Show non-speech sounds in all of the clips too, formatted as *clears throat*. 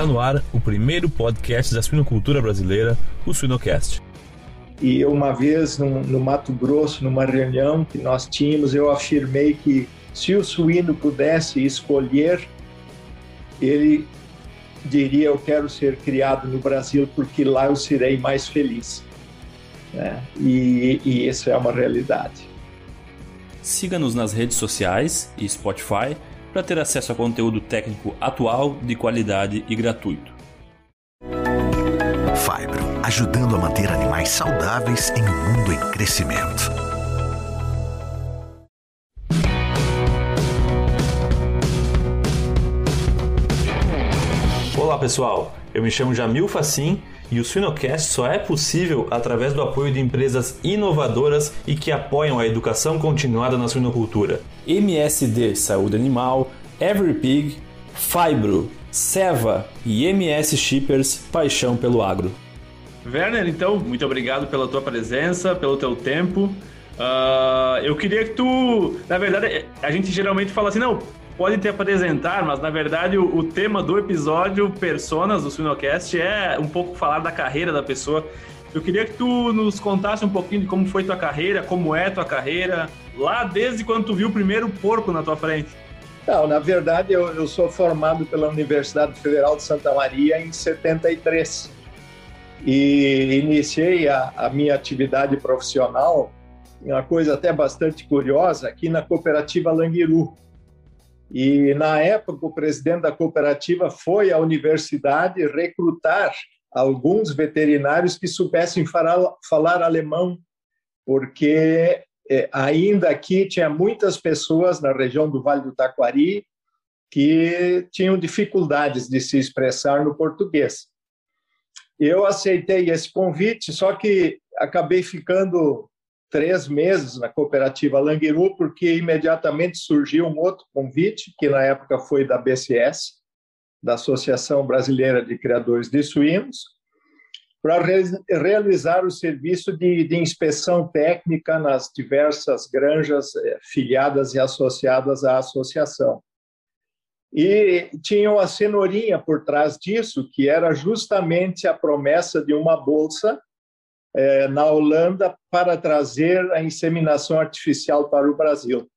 Está no ar o primeiro podcast da suinocultura brasileira, o Suinocast. E uma vez no, no Mato Grosso, numa reunião que nós tínhamos, eu afirmei que se o suíno pudesse escolher, ele diria: Eu quero ser criado no Brasil porque lá eu serei mais feliz. Né? E, e isso é uma realidade. Siga-nos nas redes sociais e Spotify para ter acesso a conteúdo técnico atual, de qualidade e gratuito. Fibro, ajudando a manter animais saudáveis em um mundo em crescimento. Pessoal, eu me chamo Jamil Facim e o Suinocast só é possível através do apoio de empresas inovadoras e que apoiam a educação continuada na suinocultura. MSD Saúde Animal, EveryPig, Fibro, Seva e MS Shippers Paixão pelo Agro. Werner, então, muito obrigado pela tua presença, pelo teu tempo. Uh, eu queria que tu, na verdade, a gente geralmente fala assim, não, pode te apresentar, mas na verdade o, o, tema do episódio Personas do Suinocast é um pouco falar da carreira da pessoa. Eu queria que tu nos contasse um pouquinho de como foi tua carreira, como é tua carreira, lá desde quando tu viu o primeiro porco na tua frente. Não, na verdade eu, eu sou formado pela Universidade Federal de Santa Maria em 73 e iniciei a, a minha atividade profissional, uma coisa até bastante curiosa, aqui na cooperativa Languiru, e, na época, o presidente da cooperativa foi à universidade recrutar alguns veterinários que soubessem falar, alemão, porque é, ainda aqui tinha muitas pessoas na região do Vale do Taquari que tinham dificuldades de se expressar no português. Eu aceitei esse convite, só que acabei ficando três meses na cooperativa Languiru, porque imediatamente surgiu um outro convite, que na época foi da BCS, da Associação Brasileira de Criadores de Suínos, para re realizar o serviço de, de, inspeção técnica nas diversas granjas eh, filiadas e associadas à associação. E tinha uma cenourinha por trás disso, que era justamente a promessa de uma bolsa é, na Holanda para trazer a inseminação artificial para o Brasil.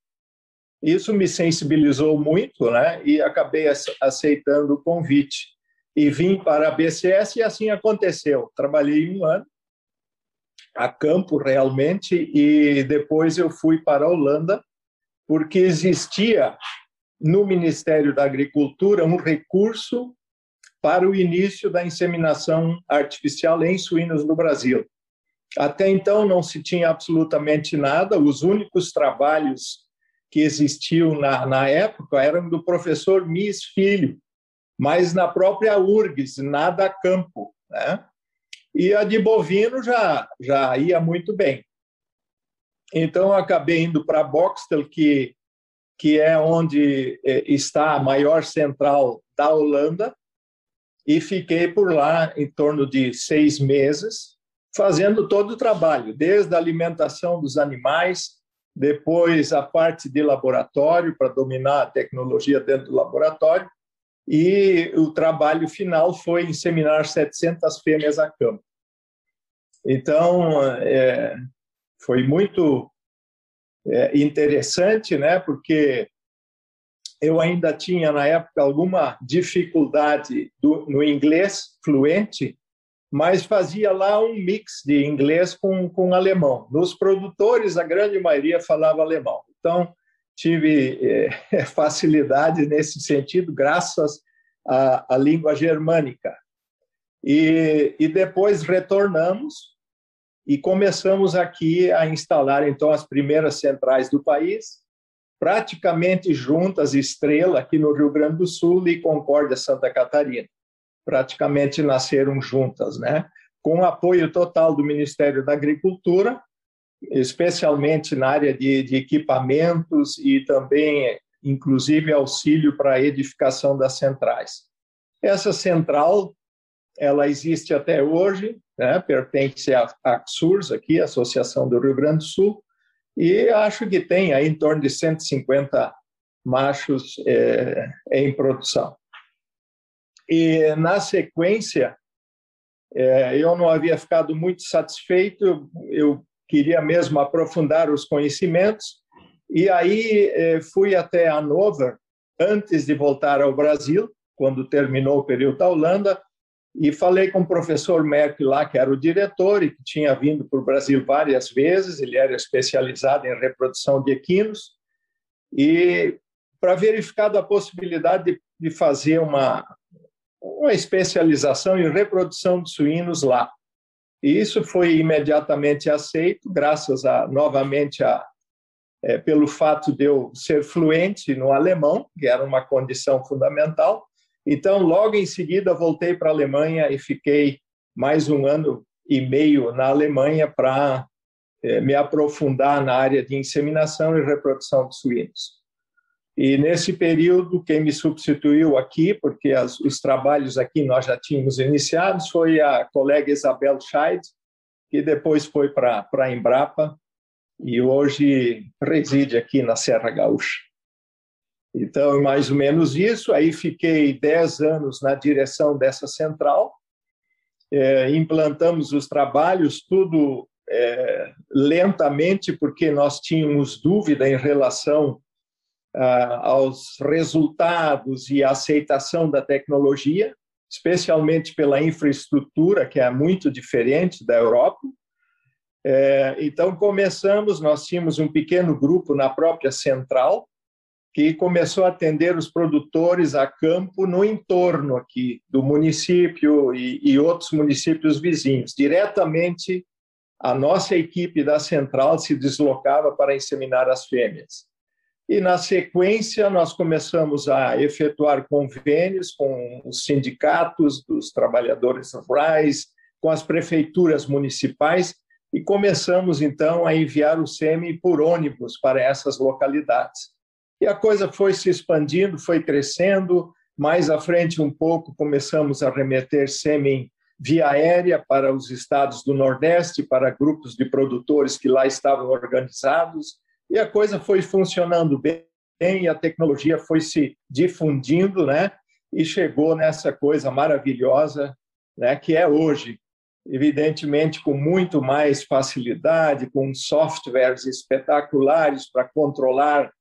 Isso me sensibilizou muito, né? E acabei aceitando o convite e vim para a BCS e assim aconteceu. Trabalhei um ano a campo realmente e depois eu fui para a Holanda porque existia no Ministério da Agricultura um recurso para o início da inseminação artificial em suínos no Brasil. Até então não se tinha absolutamente nada, os únicos trabalhos que existiam na, na época eram do professor Mies Filho, mas na própria URGS, nada a campo. Né? E a de bovino já, já ia muito bem. Então, eu acabei indo para Boxtel, que, que é onde é, está a maior central da Holanda, e fiquei por lá em torno de seis meses, fazendo todo o trabalho, desde a alimentação dos animais, depois a parte de laboratório, para dominar a tecnologia dentro do laboratório, e o trabalho final foi inseminar 700 fêmeas a campo. Então, é, foi muito é, interessante, né, porque eu ainda tinha, na época, alguma dificuldade do, no inglês fluente, mas fazia lá um mix de inglês com, com alemão. Nos produtores, a grande maioria falava alemão. Então, tive é, *laughs* facilidade nesse sentido, graças à, à língua germânica. E, e depois retornamos e começamos aqui a instalar, então, as primeiras centrais do país, praticamente juntas, Estrela, aqui no Rio Grande do Sul, e Concórdia, Santa Catarina praticamente nasceram juntas, né? Com apoio total do Ministério da Agricultura, especialmente na área de, de equipamentos e também, inclusive, auxílio para a edificação das centrais. Essa central, ela existe até hoje, né? pertence à AXURS, aqui, Associação do Rio Grande do Sul, e acho que tem aí em torno de 150 machos é, em produção. E, na sequência, é, eu não havia ficado muito satisfeito, eu queria mesmo aprofundar os conhecimentos, e aí é, fui até Hannover, antes de voltar ao Brasil, quando terminou o período da Holanda, e falei com o professor Merck lá, que era o diretor e que tinha vindo para o Brasil várias vezes, ele era especializado em reprodução de equinos, e para verificar a possibilidade de, de fazer uma, uma especialização em reprodução de suínos lá. E isso foi imediatamente aceito, graças a, novamente a, é, pelo fato de eu ser fluente no alemão, que era uma condição fundamental, então, logo em seguida, voltei para a Alemanha e fiquei mais um ano e meio na Alemanha para é, me aprofundar na área de inseminação e reprodução de suínos. E nesse período, quem me substituiu aqui, porque as, os trabalhos aqui nós já tínhamos iniciados, foi a colega Isabel Scheid, que depois foi para a Embrapa e hoje reside aqui na Serra Gaúcha. Então, mais ou menos isso. Aí fiquei 10 anos na direção dessa central, é, implantamos os trabalhos, tudo é, lentamente, porque nós tínhamos dúvida em relação aos resultados e aceitação da tecnologia, especialmente pela infraestrutura, que é muito diferente da Europa. É, então, começamos, nós tínhamos um pequeno grupo na própria central, que começou a atender os produtores a campo no entorno aqui do município e, e outros municípios vizinhos. Diretamente, a nossa equipe da central se deslocava para inseminar as fêmeas. E, na sequência, nós começamos a efetuar convênios com os sindicatos dos trabalhadores rurais, com as prefeituras municipais, e começamos, então, a enviar o SEMI por ônibus para essas localidades. E a coisa foi se expandindo, foi crescendo. Mais à frente, um pouco, começamos a remeter sêmen via aérea para os estados do Nordeste, para grupos de produtores que lá estavam organizados. E a coisa foi funcionando bem, e a tecnologia foi se difundindo, né? E chegou nessa coisa maravilhosa, né? Que é hoje, evidentemente com muito mais facilidade, com softwares espetaculares para controlar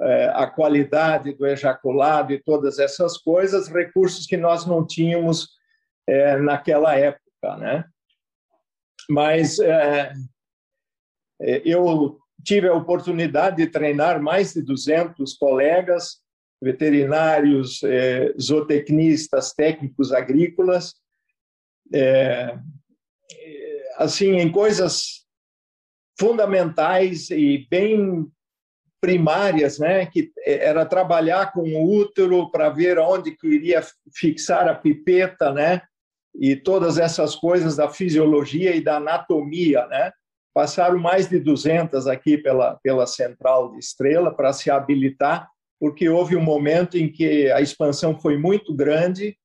é, a qualidade do ejaculado e todas essas coisas, recursos que nós não tínhamos é, naquela época, né? Mas é, é eu tive a oportunidade de treinar mais de 200 colegas, veterinários, é, zootecnistas, técnicos agrícolas, é, assim, em coisas fundamentais e bem primárias, né, que era trabalhar com o útero para ver onde que iria fixar a pipeta, né, e todas essas coisas da fisiologia e da anatomia, né. Passaram mais de 200 aqui pela pela central de Estrela para se habilitar, porque houve um momento em que a expansão foi muito grande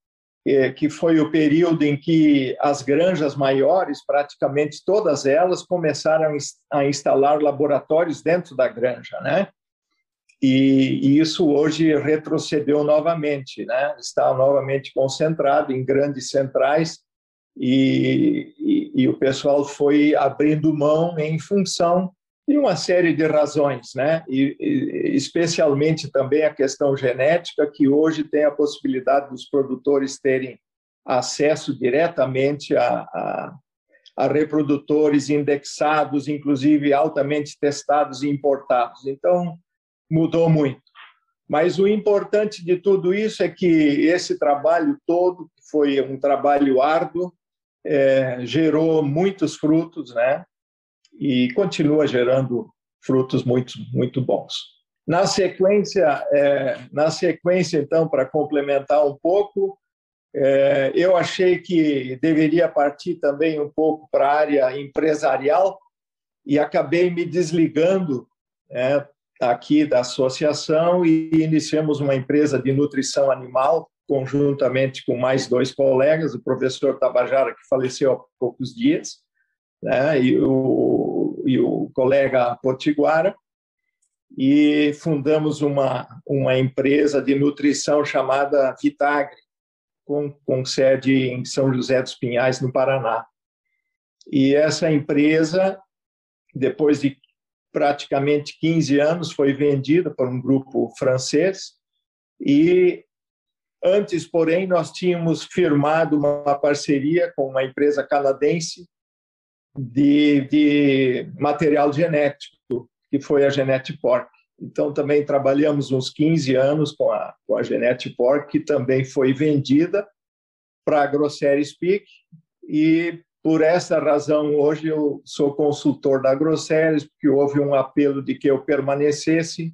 que foi o período em que as granjas maiores, praticamente todas elas, começaram a instalar laboratórios dentro da granja, né? E, e isso hoje retrocedeu novamente, né? Está novamente concentrado em grandes centrais e, e, e o pessoal foi abrindo mão em função e uma série de razões, né? E, e, especialmente também a questão genética, que hoje tem a possibilidade dos produtores terem acesso diretamente a, a, a reprodutores indexados, inclusive altamente testados e importados. Então, mudou muito. Mas o importante de tudo isso é que esse trabalho todo, que foi um trabalho árduo, é, gerou muitos frutos, né? e continua gerando frutos muito, muito bons. Na sequência, é, na sequência então, para complementar um pouco, é, eu achei que deveria partir também um pouco para a área empresarial e acabei me desligando é, aqui da associação e iniciamos uma empresa de nutrição animal conjuntamente com mais dois colegas, o professor Tabajara, que faleceu há poucos dias, né, e o e o colega Potiguara, e fundamos uma, uma empresa de nutrição chamada Vitagre, com, com sede em São José dos Pinhais, no Paraná. E essa empresa, depois de praticamente 15 anos, foi vendida por um grupo francês e antes, porém, nós tínhamos firmado uma parceria com uma empresa canadense de, de material genético, que foi a Genetiporc. Então, também trabalhamos uns 15 anos com a, com a que também foi vendida para a Grossery Speak, e por essa razão, hoje eu sou consultor da Grosseries, porque houve um apelo de que eu permanecesse,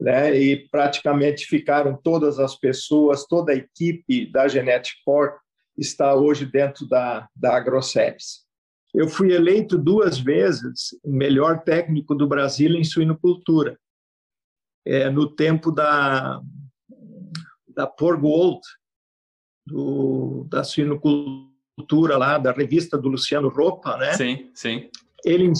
né, e praticamente ficaram todas as pessoas, toda a equipe da Genetiporc está hoje dentro da, da Grosseries. Eu fui eleito duas vezes o melhor técnico do Brasil em suinocultura, é, no tempo da, da Porgold, do, da suinocultura lá, da revista do Luciano Ropa, né? Sim, sim. Ele,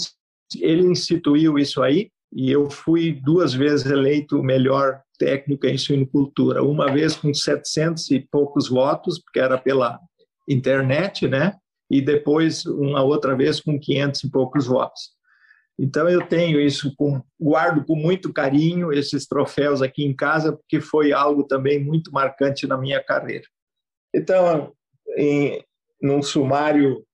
ele instituiu isso aí e eu fui duas vezes eleito o melhor técnico em suinocultura, uma vez com 700 e poucos votos, porque era pela internet, né? E depois uma outra vez com 500 e poucos votos. Então eu tenho isso com guardo com muito carinho esses troféus aqui em casa porque foi algo também muito marcante na minha carreira. Então, em num sumário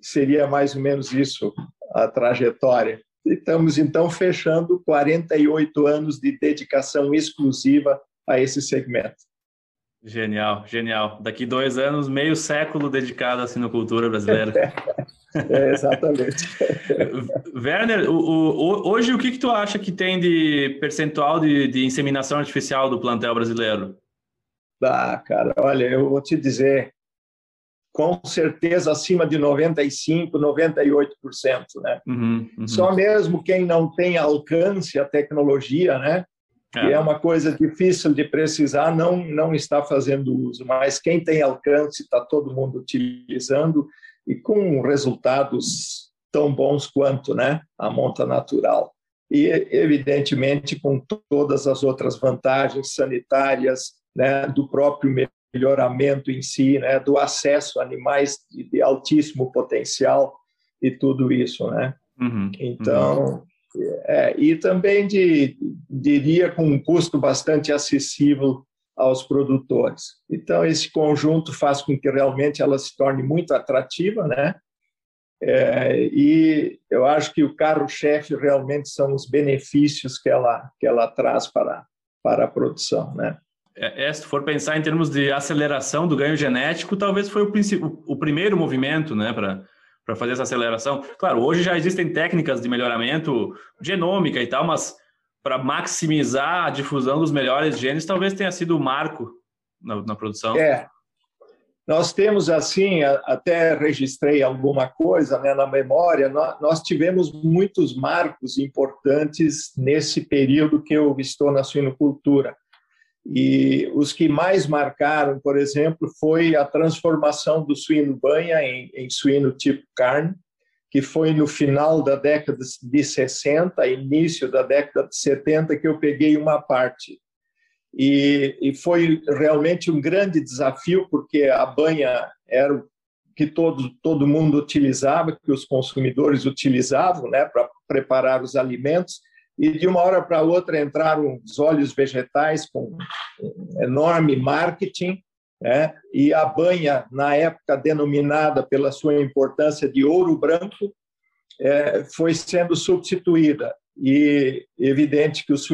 seria mais ou menos isso a trajetória. Estamos então fechando 48 anos de dedicação exclusiva a esse segmento. Genial, genial. Daqui dois anos, meio século dedicado à sinocultura brasileira. *laughs* é, exatamente. Werner, o, o, hoje o que, que tu acha que tem de percentual de, de inseminação artificial do plantel brasileiro? Ah, cara, olha, eu vou te dizer, com certeza acima de 95%, 98%. Né? Uhum, uhum. Só mesmo quem não tem alcance à tecnologia, né? É. que é uma coisa difícil de precisar, não, não está fazendo uso, mas quem tem alcance está todo mundo utilizando e com resultados tão bons quanto né, a monta natural. E, evidentemente, com todas as outras vantagens sanitárias né, do próprio melhoramento em si, né, do acesso a animais de, de altíssimo potencial e tudo isso, né? Uhum, então, uhum. É, e também de, diria com um custo bastante acessível aos produtores. Então, esse conjunto faz com que realmente ela se torne muito atrativa, né? É, e eu acho que o carro-chefe realmente são os benefícios que ela, que ela traz para, para a produção, né? É, é, se for pensar em termos de aceleração do ganho genético, talvez foi o, o primeiro movimento né, para fazer essa aceleração. Claro, hoje já existem técnicas de melhoramento genômica e tal, mas para maximizar a difusão dos melhores genes, talvez tenha sido o marco na, na produção. É. Nós temos, assim, até registrei alguma coisa né, na memória, nós, tivemos muitos marcos importantes nesse período que eu estou na suinocultura. E os que mais marcaram, por exemplo, foi a transformação do suíno banha em, em suíno tipo carne, que foi no final da década de 60, início da década de 70, que eu peguei uma parte. E, e foi realmente um grande desafio, porque a banha era o que todo, todo mundo utilizava, que os consumidores utilizavam né, para preparar os alimentos, e de uma hora para outra entraram os óleos vegetais com enorme marketing, né? e a banha, na época denominada pela sua importância de ouro branco, é, foi sendo substituída. E evidente que os,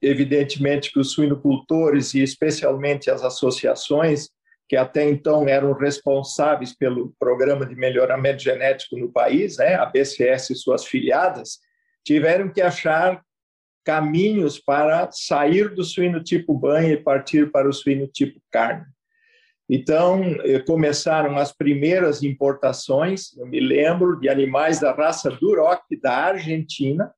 evidentemente que os suinocultores, e especialmente as associações, que até então eram responsáveis pelo programa de melhoramento genético no país, né, a BCS e suas filiadas, tiveram que achar caminhos para sair do suíno tipo banha e partir para o suíno tipo carne. Então, eh, começaram as primeiras importações, eu me lembro, de animais da raça Duroc da Argentina,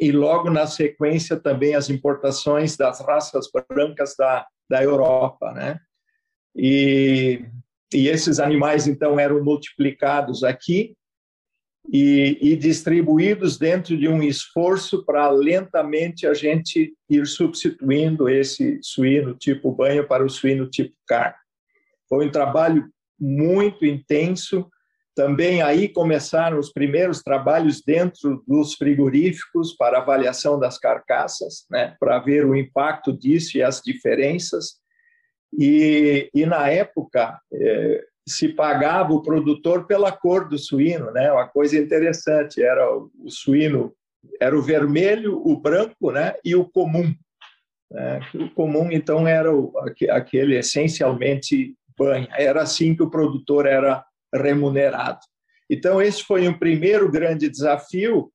e logo na sequência também as importações das raças brancas da, da Europa, né? E, e esses animais, então, eram multiplicados aqui, e, e distribuídos dentro de um esforço para lentamente a gente ir substituindo esse suíno tipo banho para o suíno tipo carne. Foi um trabalho muito intenso. Também aí começaram os primeiros trabalhos dentro dos frigoríficos para avaliação das carcaças, né, para ver o impacto disso e as diferenças. E, e na época eh, se pagava o produtor pela cor do suíno, né? Uma coisa interessante era o, suíno era o vermelho, o branco, né? E o comum. Né? O comum então era o, aquele essencialmente banha. Era assim que o produtor era remunerado. Então, esse foi um primeiro grande desafio,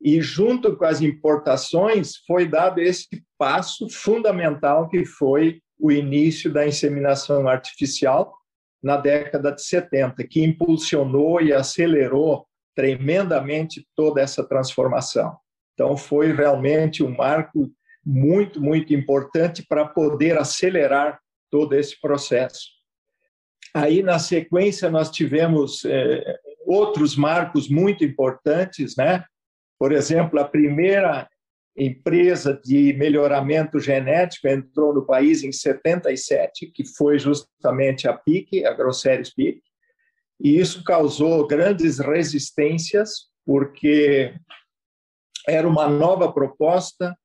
e junto com as importações foi dado esse passo fundamental que foi o início da inseminação artificial na década de 70, que impulsionou e acelerou tremendamente toda essa transformação. Então, foi realmente um marco muito, muito importante para poder acelerar todo esse processo. Aí, na sequência, nós tivemos é, outros marcos muito importantes, né? Por exemplo, a primeira empresa de melhoramento genético entrou no país em 77, que foi justamente a PIC, a Grosseries PIC, e isso causou grandes resistências, porque era uma nova proposta,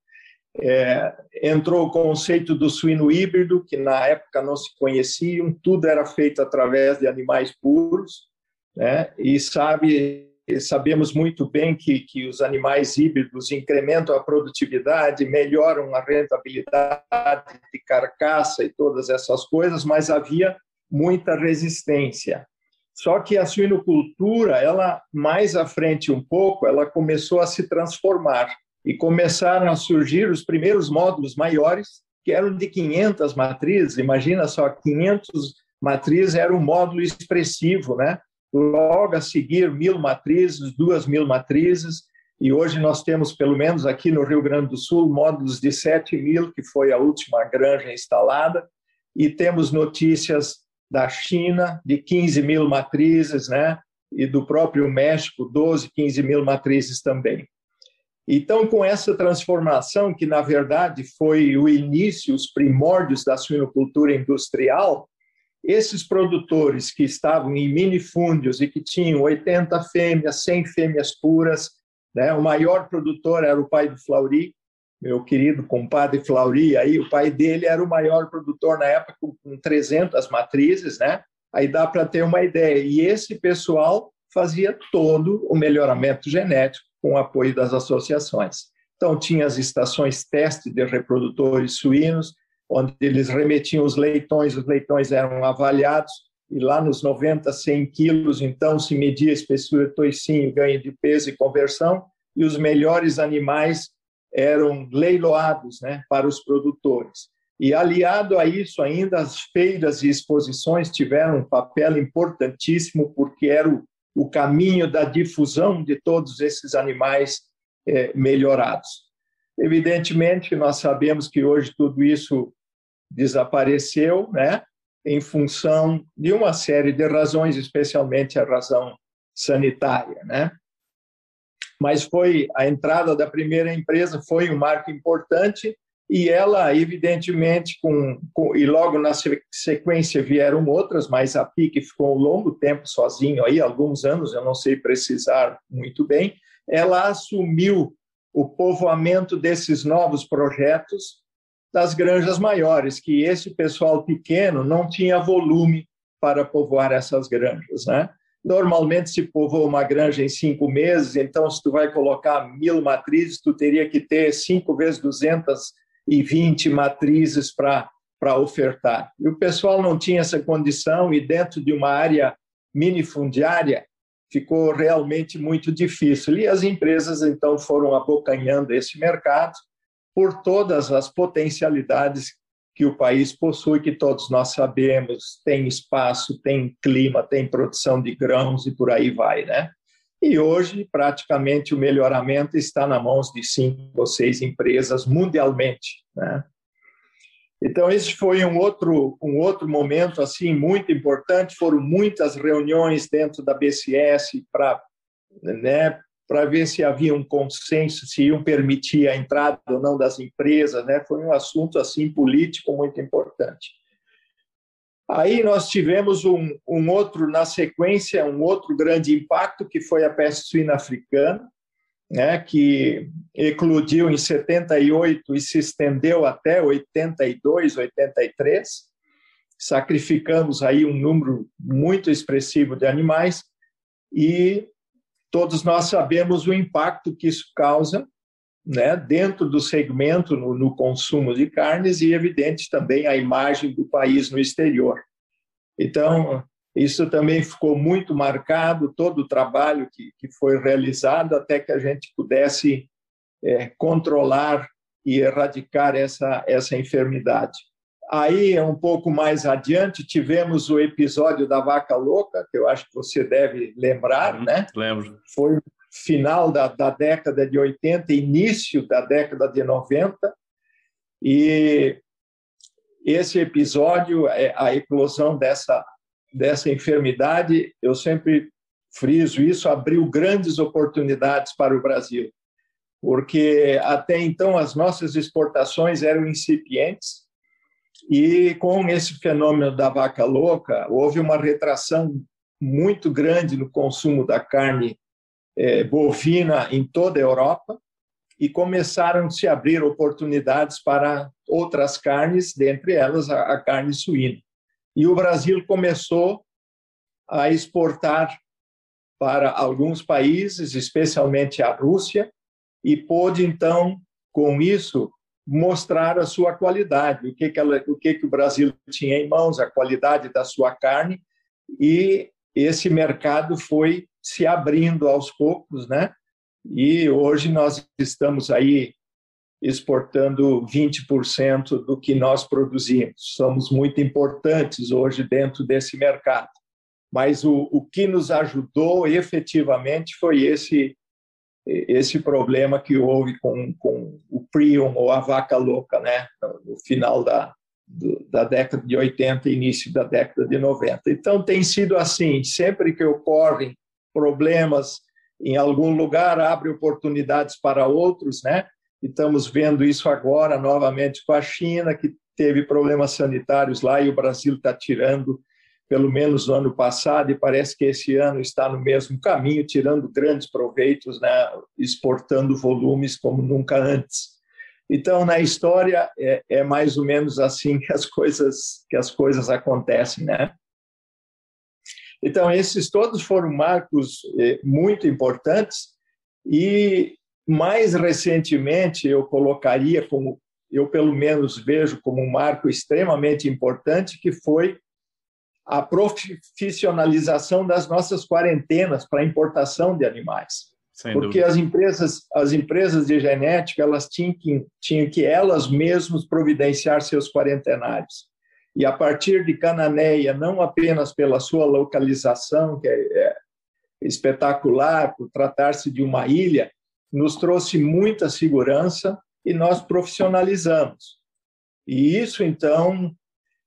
é, entrou o conceito do suíno híbrido, que na época não se conheciam, tudo era feito através de animais puros, né? e sabe, sabemos muito bem que, que os animais híbridos incrementam a produtividade, melhoram a rentabilidade de carcaça e todas essas coisas, mas havia muita resistência. Só que a suinocultura, ela mais à frente um pouco, ela começou a se transformar e começaram a surgir os primeiros módulos maiores, que eram de 500 matrizes. Imagina só, 500 matrizes era um módulo expressivo, né? Logo a seguir, mil matrizes, duas mil matrizes, e hoje nós temos, pelo menos aqui no Rio Grande do Sul, módulos de 7 mil, que foi a última granja instalada, e temos notícias da China de 15 mil matrizes, né? E do próprio México, 12, 15 mil matrizes também. Então, com essa transformação, que na verdade foi o início, os primórdios da suinocultura industrial, esses produtores que estavam em minifúndios e que tinham 80 fêmeas, 100 fêmeas puras, né? o maior produtor era o pai do Flauri, meu querido compadre Flauri, aí o pai dele era o maior produtor na época com 300 matrizes, né? Aí dá para ter uma ideia. E esse pessoal fazia todo o melhoramento genético com o apoio das associações. Então, tinha as estações teste de reprodutores suínos, onde eles remetiam os leitões, os leitões eram avaliados, e lá nos 90, 100 quilos, então, se media espessura toicinho, ganho de peso e conversão, e os melhores animais eram leiloados né, para os produtores. E aliado a isso, ainda as feiras e exposições tiveram um papel importantíssimo, porque era o o caminho da difusão de todos esses animais é, melhorados. Evidentemente, nós sabemos que hoje tudo isso desapareceu, né, em função de uma série de razões, especialmente a razão sanitária, né? Mas foi a entrada da primeira empresa foi um marco importante e ela, evidentemente, com, com, e logo na sequência vieram outras, mas a PIC ficou um longo tempo sozinho, aí alguns anos, eu não sei precisar muito bem, ela assumiu o povoamento desses novos projetos das granjas maiores, que esse pessoal pequeno não tinha volume para povoar essas granjas, né? Normalmente se povoa uma granja em cinco meses, então se tu vai colocar mil matrizes, tu teria que ter cinco vezes 200 e 20 matrizes para ofertar. E o pessoal não tinha essa condição, e dentro de uma área minifundiária ficou realmente muito difícil. E as empresas, então, foram abocanhando esse mercado por todas as potencialidades que o país possui, que todos nós sabemos, tem espaço, tem clima, tem produção de grãos e por aí vai, né? E hoje, praticamente, o melhoramento está nas mãos de cinco ou seis empresas mundialmente. Né? Então, esse foi um outro, um outro momento assim muito importante. Foram muitas reuniões dentro da BCS para né, para ver se havia um consenso, se iam permitir a entrada ou não das empresas. Né? Foi um assunto assim político muito importante. Aí nós tivemos um, um outro, na sequência, um outro grande impacto, que foi a peste suína africana, né, que eclodiu em 78 e se estendeu até 82, 83. Sacrificamos aí um número muito expressivo de animais e todos nós sabemos o impacto que isso causa né, dentro do segmento no, no, consumo de carnes e, evidente, também a imagem do país no exterior. Então, isso também ficou muito marcado, todo o trabalho que, que foi realizado até que a gente pudesse é, controlar e erradicar essa, essa enfermidade. Aí, um pouco mais adiante, tivemos o episódio da vaca louca, que eu acho que você deve lembrar, uhum, né? Lembro. Foi final da, da década de 80, início da década de 90, e esse episódio, é, a eclosão dessa, dessa enfermidade, eu sempre friso isso, abriu grandes oportunidades para o Brasil, porque até então as nossas exportações eram incipientes, e com esse fenômeno da vaca louca, houve uma retração muito grande no consumo da carne é, bovina em toda a Europa e começaram a se abrir oportunidades para outras carnes, dentre elas a, a carne suína. E o Brasil começou a exportar para alguns países, especialmente a Rússia, e pôde então, com isso, mostrar a sua qualidade, o que que, ela, o, que que o Brasil tinha em mãos, a qualidade da sua carne, e esse mercado foi se abrindo aos poucos, né? E hoje nós estamos aí exportando 20% do que nós produzimos. Somos muito importantes hoje dentro desse mercado. Mas o, o que nos ajudou efetivamente foi esse esse problema que houve com, com o prion ou a vaca louca, né, no final da, do, da década de 80 início da década de 90. Então tem sido assim, sempre que ocorrem problemas em algum lugar, abre oportunidades para outros, né? estamos vendo isso agora novamente com a China, que teve problemas sanitários lá e o Brasil está tirando, pelo menos no ano passado, e parece que esse ano está no mesmo caminho, tirando grandes proveitos, né? exportando volumes como nunca antes. Então, na história, é, é mais ou menos assim que as coisas, que as coisas acontecem, né? Então, esses todos foram marcos eh, muito importantes e, mais recentemente, eu colocaria como, eu pelo menos vejo como um marco extremamente importante, que foi a profissionalização das nossas quarentenas para importação de animais. Sem Porque dúvida. as empresas, as empresas de genética, elas tinham que, tinham que elas mesmas providenciar seus quarentenários e a partir de Cananéia, não apenas pela sua localização, que é, é espetacular, por tratar-se de uma ilha, nos trouxe muita segurança e nós profissionalizamos. E isso, então,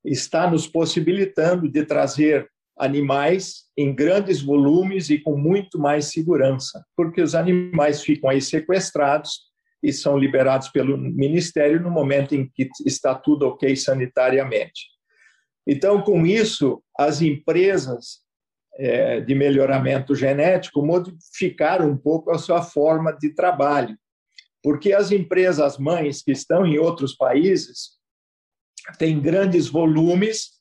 está nos possibilitando de trazer animais em grandes volumes e com muito mais segurança, porque os animais ficam aí sequestrados e são liberados pelo Ministério no momento em que está tudo ok sanitariamente. Então, com isso, as empresas é, de melhoramento genético modificaram um pouco a sua forma de trabalho, porque as empresas mães que estão em outros países têm grandes volumes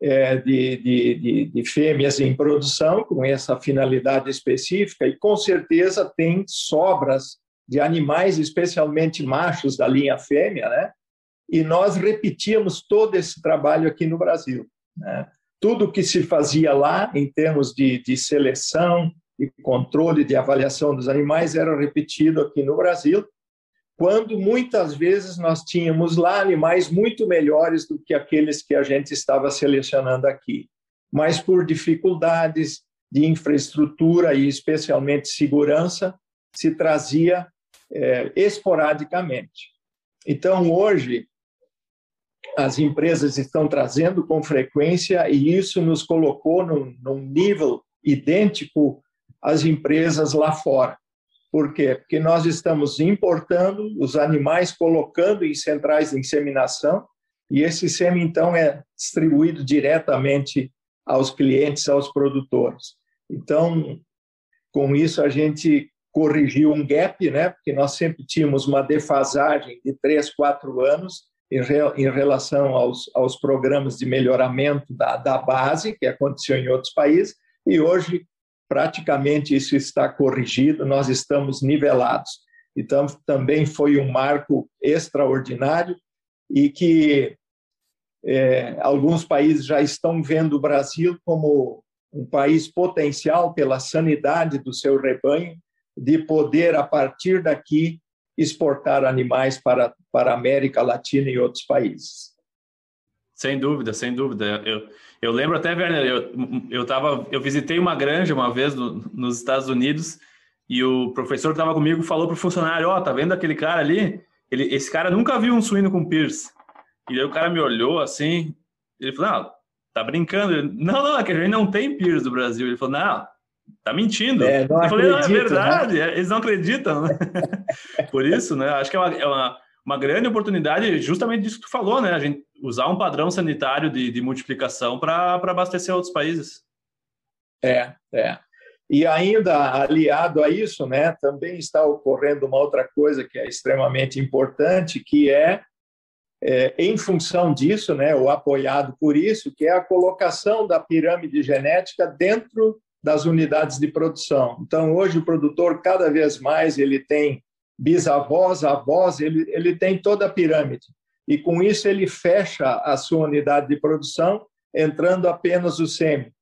é, de, de, de, de, fêmeas em produção, com essa finalidade específica, e com certeza tem sobras de animais, especialmente machos da linha fêmea, né? e nós repetíamos todo esse trabalho aqui no Brasil. Né? Tudo que se fazia lá, em termos de, de seleção, de controle, de avaliação dos animais, era repetido aqui no Brasil, quando muitas vezes nós tínhamos lá animais muito melhores do que aqueles que a gente estava selecionando aqui. Mas por dificuldades de infraestrutura e especialmente segurança, se trazia é, esporadicamente. Então, hoje, as empresas estão trazendo com frequência e isso nos colocou num, num nível idêntico às empresas lá fora. Por quê? Porque nós estamos importando os animais, colocando em centrais de inseminação, e esse SEM, então, é distribuído diretamente aos clientes, aos produtores. Então, com isso, a gente corrigiu um gap, né? porque nós sempre tínhamos uma defasagem de três, quatro anos em, em relação aos, aos programas de melhoramento da, da base, que aconteceu em outros países, e hoje praticamente isso está corrigido, nós estamos nivelados. Então, também foi um marco extraordinário e que é, alguns países já estão vendo o Brasil como um país potencial pela sanidade do seu rebanho, de poder, a partir daqui, exportar animais para, para a América Latina e outros países. Sem dúvida, sem dúvida. Eu, eu lembro até, Werner, eu, eu, tava, eu visitei uma granja uma vez no, nos Estados Unidos e o professor que estava comigo falou para o funcionário: Ó, oh, tá vendo aquele cara ali? Ele, esse cara nunca viu um suíno com piercing. E aí o cara me olhou assim, ele falou: Não, tá brincando? não, não, é que a gente não tem piercing do Brasil. Ele falou: Não, tá mentindo. É, eu falei: Não, é né? verdade, né? eles não acreditam. Né? *laughs* Por isso, né? Acho que é uma, é uma, uma grande oportunidade, justamente disso que tu falou, né? A gente usar um padrão sanitário de, de multiplicação para abastecer outros países. É, é. E ainda aliado a isso, né, também está ocorrendo uma outra coisa que é extremamente importante, que é, é em função disso, né, ou apoiado por isso, que é a colocação da pirâmide genética dentro das unidades de produção. Então, hoje o produtor cada vez mais ele tem bisavós, avós, ele, ele tem toda a pirâmide. E com isso ele fecha a sua unidade de produção, entrando apenas o sêmen.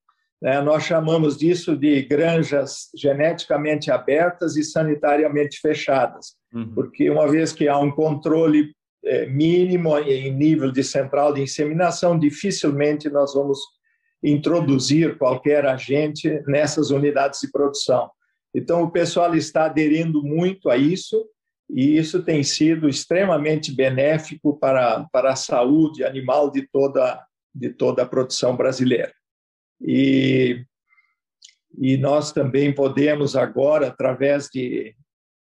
Né? Nós chamamos disso de granjas geneticamente abertas e sanitariamente fechadas, uhum. porque uma vez que há um controle é, mínimo em nível de central de inseminação, dificilmente nós vamos introduzir qualquer agente nessas unidades de produção. Então, o pessoal está aderindo muito a isso, e isso tem sido extremamente benéfico para, para a saúde animal de toda, de toda a produção brasileira. E, e nós também podemos agora, através de.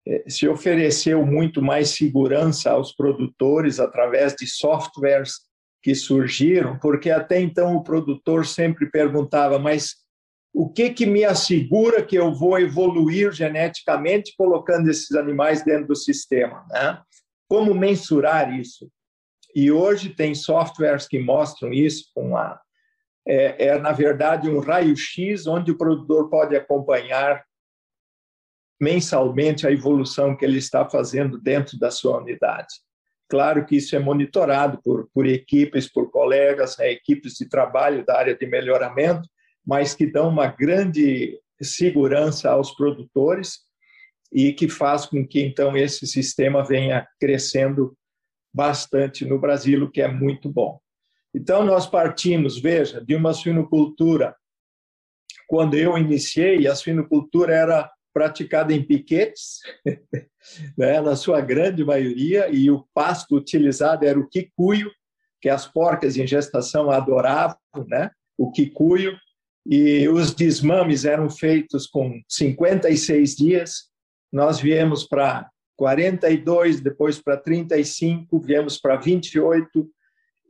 Eh, se ofereceu muito mais segurança aos produtores através de softwares que surgiram, porque até então o produtor sempre perguntava, mas o que, que me assegura que eu vou evoluir geneticamente colocando esses animais dentro do sistema? Né? Como mensurar isso? E hoje tem softwares que mostram isso com a é, é, na verdade um raio-x onde o produtor pode acompanhar mensalmente a evolução que ele está fazendo dentro da sua unidade. Claro que isso é monitorado por, por equipes, por colegas, né, equipes de trabalho da área de melhoramento, mas que dão uma grande segurança aos produtores e que faz com que então esse sistema venha crescendo bastante no Brasil, o que é muito bom. Então, nós partimos, veja, de uma suinocultura. Quando eu iniciei, a suinocultura era praticada em piquetes, *laughs* né, na sua grande maioria, e o pasto utilizado era o quicuio, que as porcas em gestação adoravam, né, o quicuio, e os desmames eram feitos com 56 dias. Nós viemos para 42, depois para 35, viemos para 28,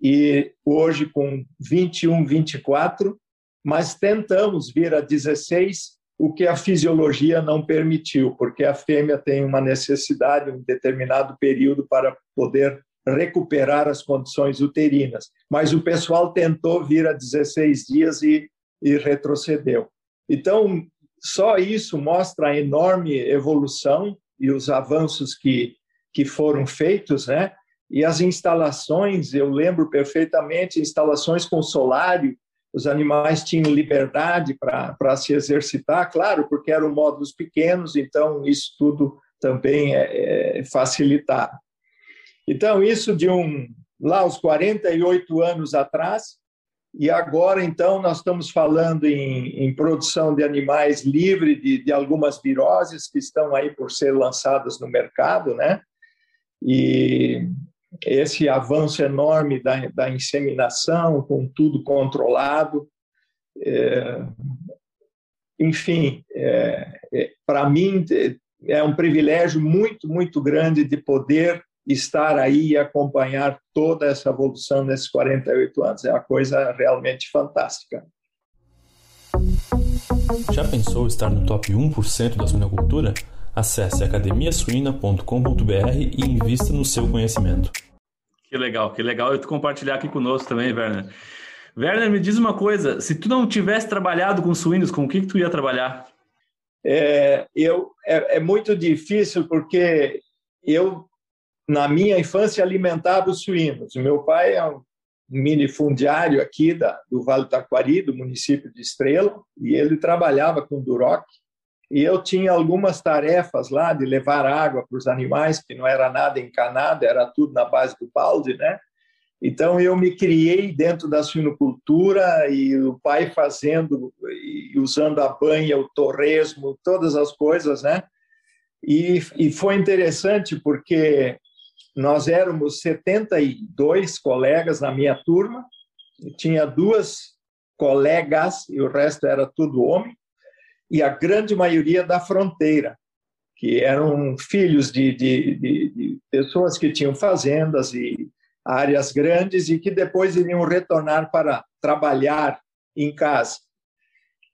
e hoje com 21, 24, mas tentamos vir a 16, o que a fisiologia não permitiu, porque a fêmea tem uma necessidade, um determinado período para poder recuperar as condições uterinas. Mas o pessoal tentou vir a 16 dias e, e retrocedeu. Então, só isso mostra a enorme evolução e os avanços que, que foram feitos, né? E as instalações, eu lembro perfeitamente, instalações com solário, os animais tinham liberdade para se exercitar, claro, porque eram módulos pequenos, então isso tudo também é, é facilitado. Então, isso de um, lá os 48 anos atrás, e agora, então, nós estamos falando em, em produção de animais livre de, de algumas viroses que estão aí por ser lançadas no mercado, né? E esse avanço enorme da, da inseminação, com tudo controlado. É, enfim, é, é, para mim é um privilégio muito, muito grande de poder estar aí e acompanhar toda essa evolução nesses 48 anos. É uma coisa realmente fantástica. Já pensou estar no top 1% da suinocultura? Acesse academiasuina.com.br e invista no seu conhecimento. Que legal, que legal eu te compartilhar aqui conosco também, Werner. Werner, me diz uma coisa, se tu não tivesse trabalhado com suínos, com o que, que tu ia trabalhar? É, eu, é, é muito difícil porque eu, na minha infância, alimentava os suínos. Meu pai é um minifundiário aqui da, do Vale do Taquari, do município de Estrela, e ele trabalhava com Duroc. E eu tinha algumas tarefas lá de levar água para os animais, que não era nada encanado, era tudo na base do balde, né? Então eu me criei dentro da suinocultura e o pai fazendo e usando a banha, o torresmo, todas as coisas, né? E, e foi interessante porque nós éramos 72 colegas na minha turma, tinha duas colegas e o resto era tudo homem, e a grande maioria da fronteira, que eram filhos de, de, de, de pessoas que tinham fazendas e áreas grandes e que depois iriam retornar para trabalhar em casa.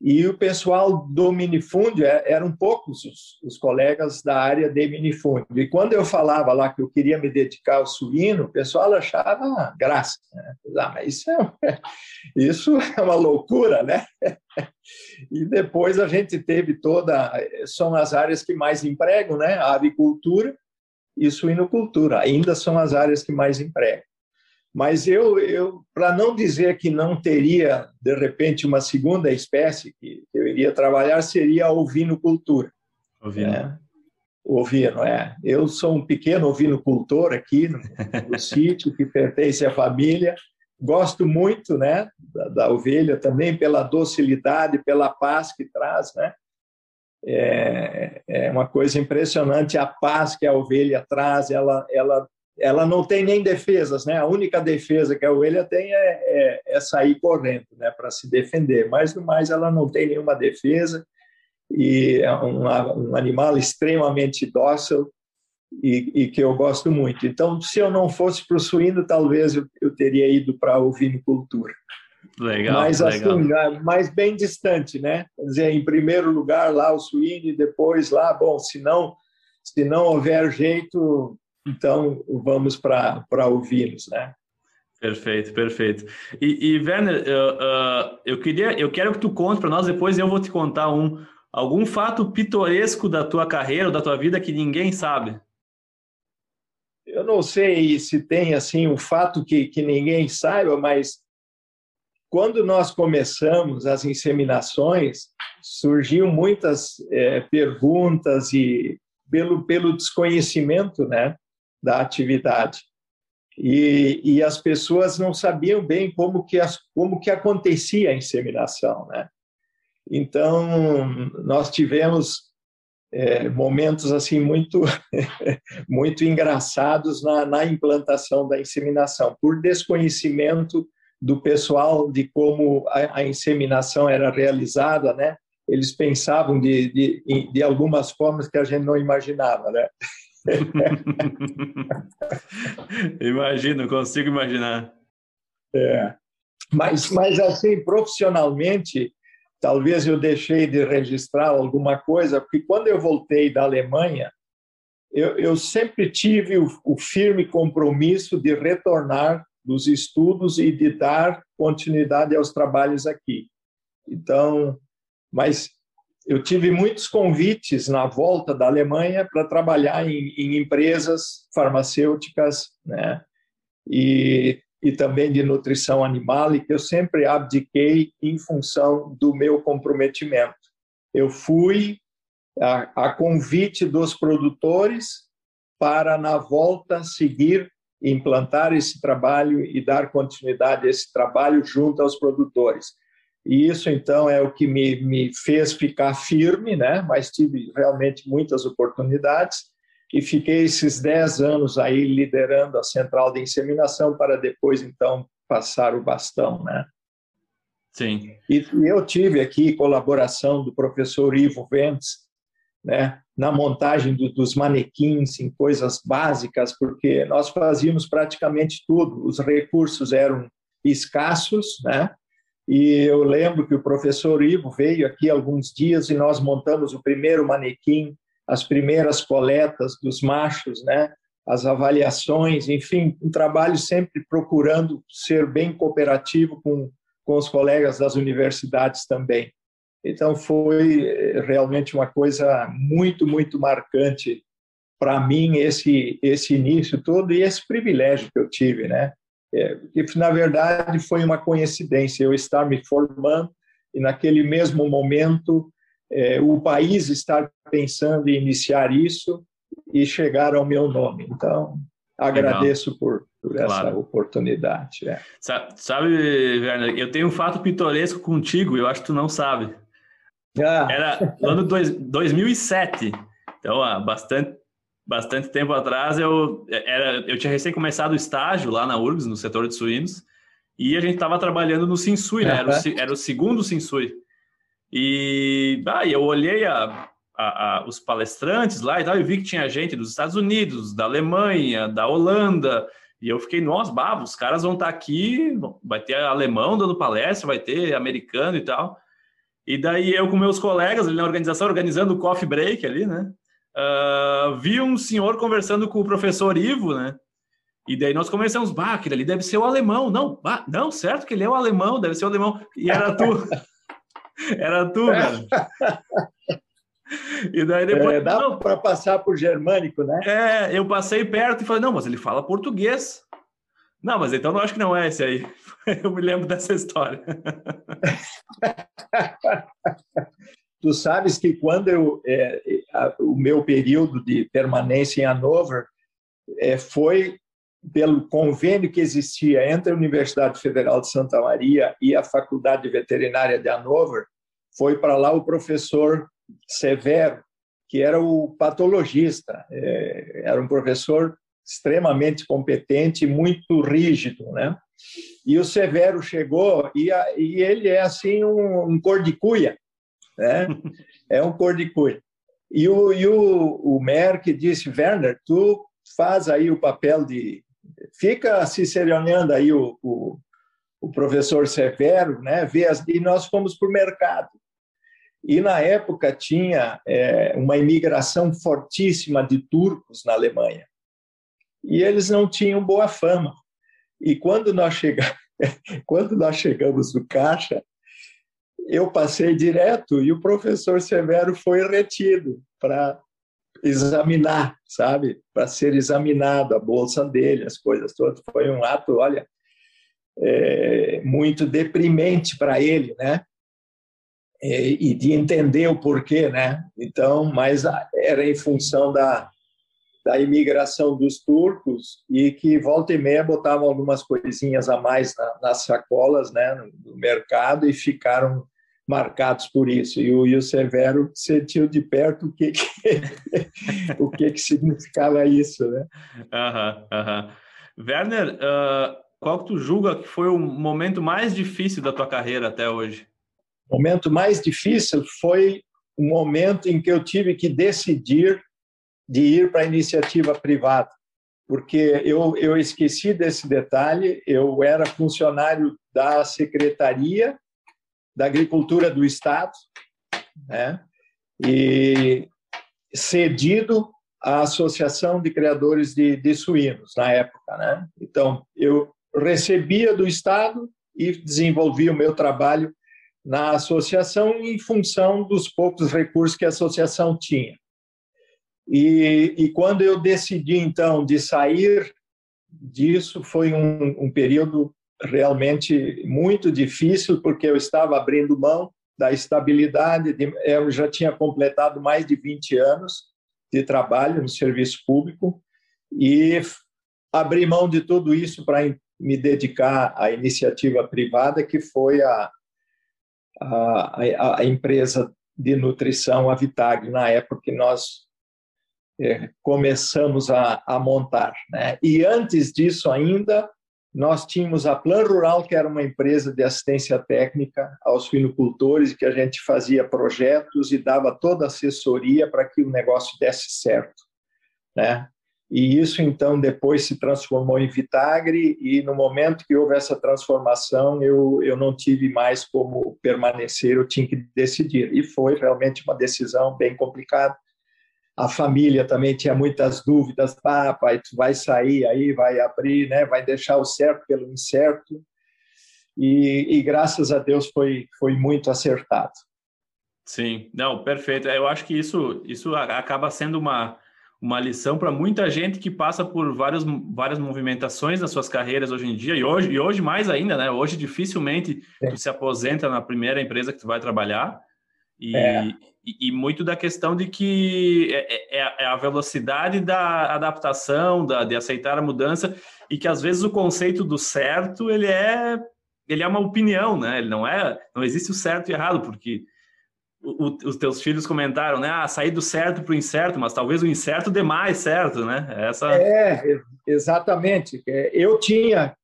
E o pessoal do minifúndio é, eram poucos os, os, colegas da área de minifúndio. E quando eu falava lá que eu queria me dedicar ao suíno, o pessoal achava graça. Né? Ah, mas isso é, *laughs* isso é uma loucura, né? *laughs* E depois a gente teve toda. São as áreas que mais empregam, né? A avicultura e suinocultura. Ainda são as áreas que mais empregam. Mas eu, eu para não dizer que não teria, de repente, uma segunda espécie que eu iria trabalhar, seria a ovinocultura. Ovino. É. Ovino, é. Eu sou um pequeno ovinocultor aqui no, no *laughs* sítio, que pertence à família. Gosto muito né, da, da, ovelha também, pela docilidade, pela paz que traz. Né? É, é uma coisa impressionante a paz que a ovelha traz. Ela, ela ela não tem nem defesas, né? A única defesa que a ovelha tem é, é, é sair correndo, né? Para se defender. Mas no mais, ela não tem nenhuma defesa e é um, um animal extremamente dócil e, e, que eu gosto muito. Então, se eu não fosse para o suíno, talvez eu, eu teria ido para a ovinicultura. Legal, mas assim, legal. mais bem distante, né? Quer dizer, em primeiro lugar lá o suíno e depois lá, bom, se não se não houver jeito, então vamos para ouvi-los, né? Perfeito, perfeito. E, e Werner, eu, uh, eu queria, eu quero que tu conte para nós depois. Eu vou te contar um algum fato pitoresco da tua carreira ou da tua vida que ninguém sabe. Eu não sei se tem assim um fato que, que ninguém saiba, mas quando nós começamos as inseminações, surgiam muitas é, perguntas e pelo, pelo desconhecimento, né? Da atividade. E, e as pessoas não sabiam bem como que, as, como que acontecia a inseminação, né? Então, nós tivemos é, momentos assim muito *laughs* muito engraçados na, na, implantação da inseminação por desconhecimento do pessoal de como a, a inseminação era realizada né eles pensavam de, de, de algumas formas que a gente não imaginava né *laughs* Imagino, consigo imaginar. É. Mas, mas assim, profissionalmente, talvez eu deixei de registrar alguma coisa, porque quando eu voltei da Alemanha, eu, eu sempre tive o, o firme compromisso de retornar dos estudos e de dar continuidade aos trabalhos aqui. Então, mas eu tive muitos convites na volta da Alemanha para trabalhar em, em, empresas farmacêuticas, né? E, e também de nutrição animal, e que eu sempre abdiquei em função do meu comprometimento. Eu fui a, a convite dos produtores para, na volta, seguir implantar esse trabalho e dar continuidade a esse trabalho junto aos produtores. E isso, então, é o que me, me fez ficar firme, né? mas tive realmente muitas oportunidades e fiquei esses 10 anos aí liderando a central de inseminação para depois, então, passar o bastão, né? Sim. E eu tive aqui colaboração do professor Ivo Ventes né, na montagem do, dos manequins, em coisas básicas, porque nós fazíamos praticamente tudo. Os recursos eram escassos, né? E eu lembro que o professor Ivo veio aqui alguns dias e nós montamos o primeiro manequim, as primeiras coletas dos machos, né? As avaliações, enfim, um trabalho sempre procurando ser bem cooperativo com, com os colegas das universidades também. Então foi eh, realmente uma coisa muito, muito marcante para mim esse esse início todo e esse privilégio que eu tive, né? É, que na verdade foi uma coincidência eu estar me formando e naquele mesmo momento é, o país estar pensando em iniciar isso e chegar ao meu nome. Então agradeço por, por essa claro. oportunidade. É. Sabe, Werner, eu tenho um fato pitoresco contigo, eu acho que tu não sabe. Ah. Era no ano dois, 2007, então há bastante, bastante tempo atrás, eu, era, eu tinha recém começado o estágio lá na URGS, no setor de suínos, e a gente estava trabalhando no Sinsui, né? era, o, era o segundo Sinsui. E ah, eu olhei a, a, a, os palestrantes lá e tal, e vi que tinha gente dos Estados Unidos, da Alemanha, da Holanda, e eu fiquei, nossa, babo, os caras vão estar tá aqui, vai ter alemão dando palestra, vai ter americano e tal. E daí eu com meus colegas ali na organização, organizando o coffee break ali, né? Uh, vi um senhor conversando com o professor Ivo, né? E daí nós começamos, bah, aquele ali deve ser o alemão. Não, bah, não, certo que ele é o alemão, deve ser o alemão. E era tu. *laughs* era tu, cara. E daí depois. É, dá para passar por germânico, né? É, eu passei perto e falei, não, mas ele fala português. Não, mas então não acho que não é esse aí. *laughs* Eu me lembro dessa história. *laughs* tu sabes que quando eu é, a, o meu período de permanência em Hanover é, foi pelo convênio que existia entre a Universidade Federal de Santa Maria e a Faculdade Veterinária de Hanover, foi para lá o professor Severo, que era o patologista, é, era um professor extremamente competente, muito rígido, né? E o Severo chegou e, e ele é assim um, um cor de cuia, né? É um cor de cuia. E o, e o, o Merck disse, Werner, tu faz aí o papel de... Fica ciceroneando aí o, o, o professor Severo, né? Vê as, e nós fomos para o mercado. E na época tinha é, uma imigração fortíssima de turcos na Alemanha e eles não tinham boa fama. E quando nós, chega... *laughs* quando nós chegamos no caixa, eu passei direto e o professor Severo foi retido para examinar, sabe? Para ser examinado a bolsa dele, as coisas todas. Foi um ato, olha, é, muito deprimente para ele, né? E, e, de entender o porquê, né? Então, mas era em função da, da imigração dos turcos e que volta e meia botavam algumas coisinhas a mais na, nas sacolas né, no, no, mercado e ficaram marcados por isso. E o, e o Severo sentiu de perto o que, que *laughs* o que, que significava isso. Né? Aham, aham. Werner, uh, qual que tu julga que foi o momento mais difícil da tua carreira até hoje? O momento mais difícil foi o momento em que eu tive que decidir de ir para a iniciativa privada, porque eu, eu esqueci desse detalhe, eu era funcionário da Secretaria da Agricultura do Estado, né? e cedido à Associação de Criadores de, de Suínos, na época. Né? Então, eu recebia do Estado e desenvolvia o meu trabalho na associação em função dos poucos recursos que a associação tinha. E, e quando eu decidi, então, de sair disso, foi um, um período realmente muito difícil, porque eu estava abrindo mão da estabilidade, de, eu já tinha completado mais de 20 anos de trabalho no serviço público e abri mão de tudo isso para me dedicar à iniciativa privada, que foi a, a, a empresa de nutrição, a Vitag, na época que nós é, começamos a, a montar. Né? E antes disso ainda, nós tínhamos a Plan Rural, que era uma empresa de assistência técnica aos suinocultores, que a gente fazia projetos e dava toda a assessoria para que o negócio desse certo, né? E isso então depois se transformou em Vitagre e no momento que houve essa transformação eu eu não tive mais como permanecer, eu tinha que decidir e foi realmente uma decisão bem complicada a família também tinha muitas dúvidas, ah, pai, tu vai sair aí, vai abrir, né, vai deixar o certo pelo incerto, e, e graças a Deus foi, foi muito acertado. Sim, não, perfeito. Eu acho que isso, isso acaba sendo uma, uma lição para muita gente que passa por várias, várias movimentações nas suas carreiras hoje em dia, e hoje, e hoje mais ainda, né? Hoje dificilmente é. tu se aposenta na primeira empresa que tu vai trabalhar, e, é. e, e, muito da questão de que é, é, é, a velocidade da adaptação, da, de aceitar a mudança, e que às vezes o conceito do certo ele é ele é uma opinião, né? Ele não é, não existe o certo e errado, porque o, os teus filhos comentaram, né? Ah, sair do certo para o incerto, mas talvez o incerto dê mais certo, né? Essa... É, exatamente. É, eu tinha,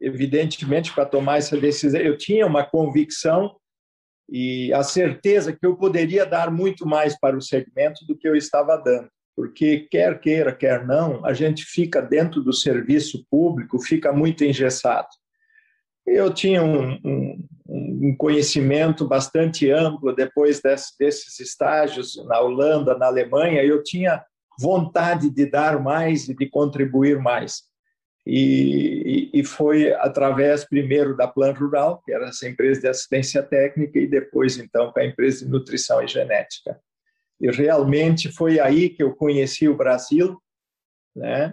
evidentemente, para tomar essa decisão, eu tinha uma convicção e a certeza que eu poderia dar muito mais para o segmento do que eu estava dando, porque quer queira, quer não, a gente fica dentro do serviço público, fica muito engessado. Eu tinha um, um, um conhecimento bastante amplo depois desse, desses estágios na Holanda, na Alemanha, eu tinha vontade de dar mais e de contribuir mais. E, e, foi através primeiro da Plan Rural, que era essa empresa de assistência técnica, e depois então para a empresa de nutrição e genética. E realmente foi aí que eu conheci o Brasil, né?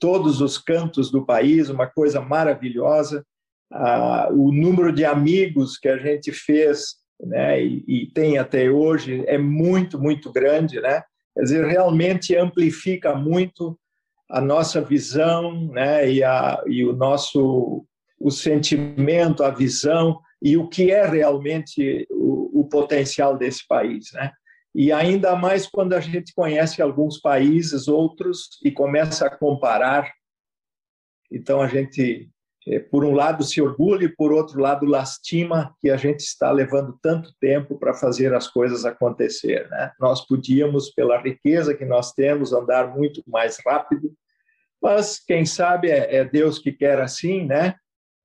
Todos os cantos do país, uma coisa maravilhosa. Ah, o número de amigos que a gente fez, né? E, e tem até hoje é muito muito grande, né? Quer dizer, realmente amplifica muito a nossa visão né, e, a, e o nosso o sentimento, a visão e o que é realmente o, o potencial desse país. Né? E ainda mais quando a gente conhece alguns países, outros, e começa a comparar. Então a gente, por um lado, se orgulha e, por outro lado, lastima que a gente está levando tanto tempo para fazer as coisas acontecer. Né? Nós podíamos, pela riqueza que nós temos, andar muito mais rápido, mas quem sabe é, é Deus que quer assim, né?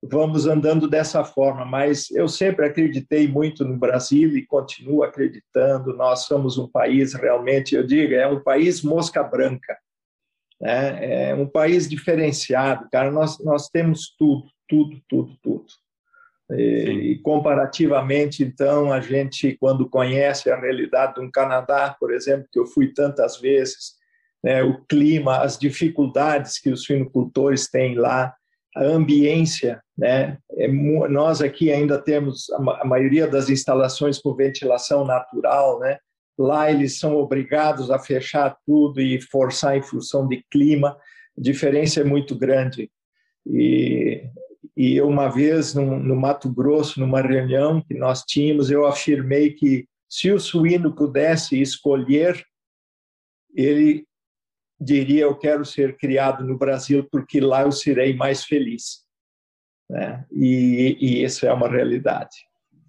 Vamos andando dessa forma, mas eu sempre acreditei muito no Brasil e continuo acreditando. Nós somos um país realmente, eu digo, é um país mosca branca, né? É um país diferenciado, cara. Nós nós temos tudo, tudo, tudo, tudo. E, e, comparativamente, então, a gente, quando conhece a realidade de um Canadá, por exemplo, que eu fui tantas vezes, né, o clima, as dificuldades que os suinocultores têm lá, a ambiência, né? É, nós aqui ainda temos a, a, maioria das instalações com ventilação natural, né? Lá eles são obrigados a fechar tudo e forçar em função de clima. A diferença é muito grande. E, e eu uma vez no, no Mato Grosso, numa reunião que nós tínhamos, eu afirmei que se o suíno pudesse escolher, ele diria eu quero ser criado no Brasil porque lá eu serei mais feliz, né? E, e isso é uma realidade.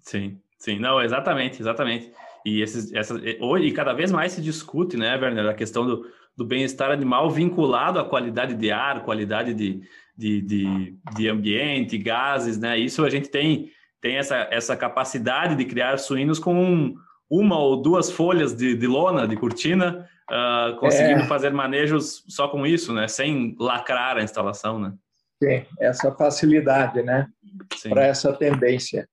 Sim, sim, não, exatamente, exatamente. E esses, essas, hoje cada vez mais se discute, né, Werner, a questão do, do bem-estar animal vinculado à qualidade de ar, qualidade de, de, de, de ambiente, gases, né? Isso a gente tem tem essa, essa capacidade de criar suínos com uma ou duas folhas de, de lona, de cortina, uh, conseguindo é. fazer manejos só com isso, né? Sem lacrar a instalação, né? Sim, essa facilidade, né? Para essa tendência.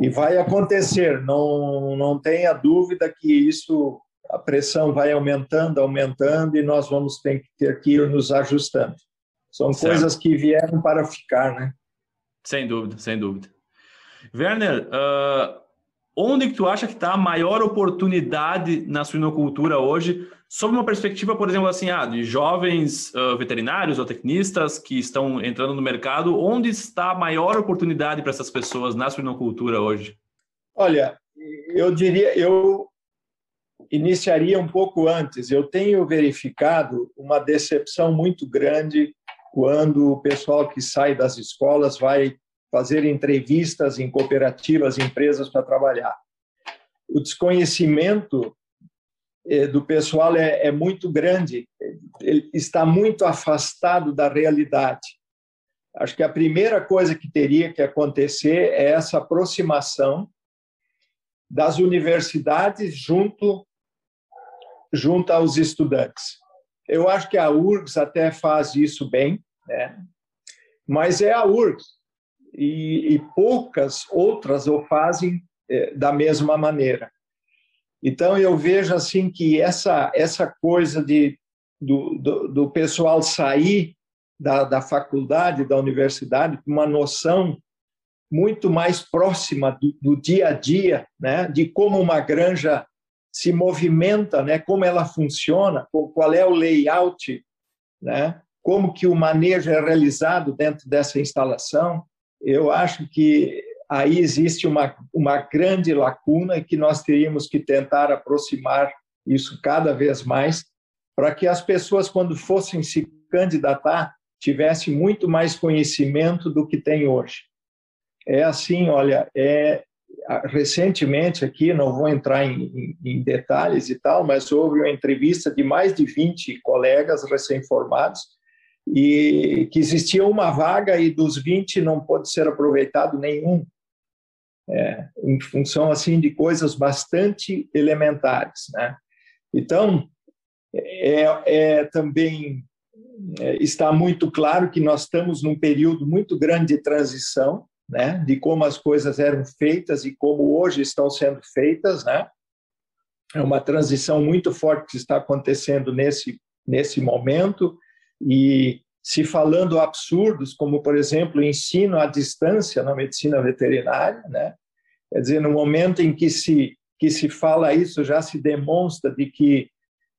E vai acontecer, não, não tenha dúvida que isso, a pressão vai aumentando, aumentando, e nós vamos ter que, ter que ir nos ajustando. São certo. coisas que vieram para ficar, né? Sem dúvida, sem dúvida. Werner, uh, onde que tu acha que está a maior oportunidade na suinocultura hoje, sob uma perspectiva, por exemplo, assim, ah, de jovens uh, veterinários ou tecnistas que estão entrando no mercado, onde está a maior oportunidade para essas pessoas na suinocultura hoje? Olha, eu diria, eu iniciaria um pouco antes. Eu tenho verificado uma decepção muito grande quando o pessoal que sai das escolas vai fazer entrevistas em cooperativas, empresas para trabalhar. O desconhecimento do pessoal é, é muito grande, ele está muito afastado da realidade. Acho que a primeira coisa que teria que acontecer é essa aproximação das universidades junto junto aos estudantes. Eu acho que a URGS até faz isso bem, né? mas é a URGS e, e poucas outras o fazem é, da mesma maneira. Então eu vejo assim que essa essa coisa de do, do, do pessoal sair da, da faculdade, da universidade, com uma noção muito mais próxima do, do, dia a dia, né, de como uma granja se movimenta, né, como ela funciona, qual é o layout, né, como que o manejo é realizado dentro dessa instalação. Eu acho que aí existe uma, uma grande lacuna que nós teríamos que tentar aproximar isso cada vez mais para que as pessoas, quando fossem se candidatar, tivessem muito mais conhecimento do que tem hoje. É assim, olha, é recentemente aqui, não vou entrar em, em, detalhes e tal, mas houve uma entrevista de mais de 20 colegas recém-formados e que existia uma vaga e dos 20 não pode ser aproveitado nenhum, é, em função assim de coisas bastante elementares, né? Então, é, é também é, está muito claro que nós estamos num período muito grande de transição, né, de como as coisas eram feitas e como hoje estão sendo feitas, né? É uma transição muito forte que está acontecendo nesse nesse momento e se falando absurdos, como por exemplo, ensino à distância na medicina veterinária, né? Quer dizer, no momento em que se que se fala isso, já se demonstra de que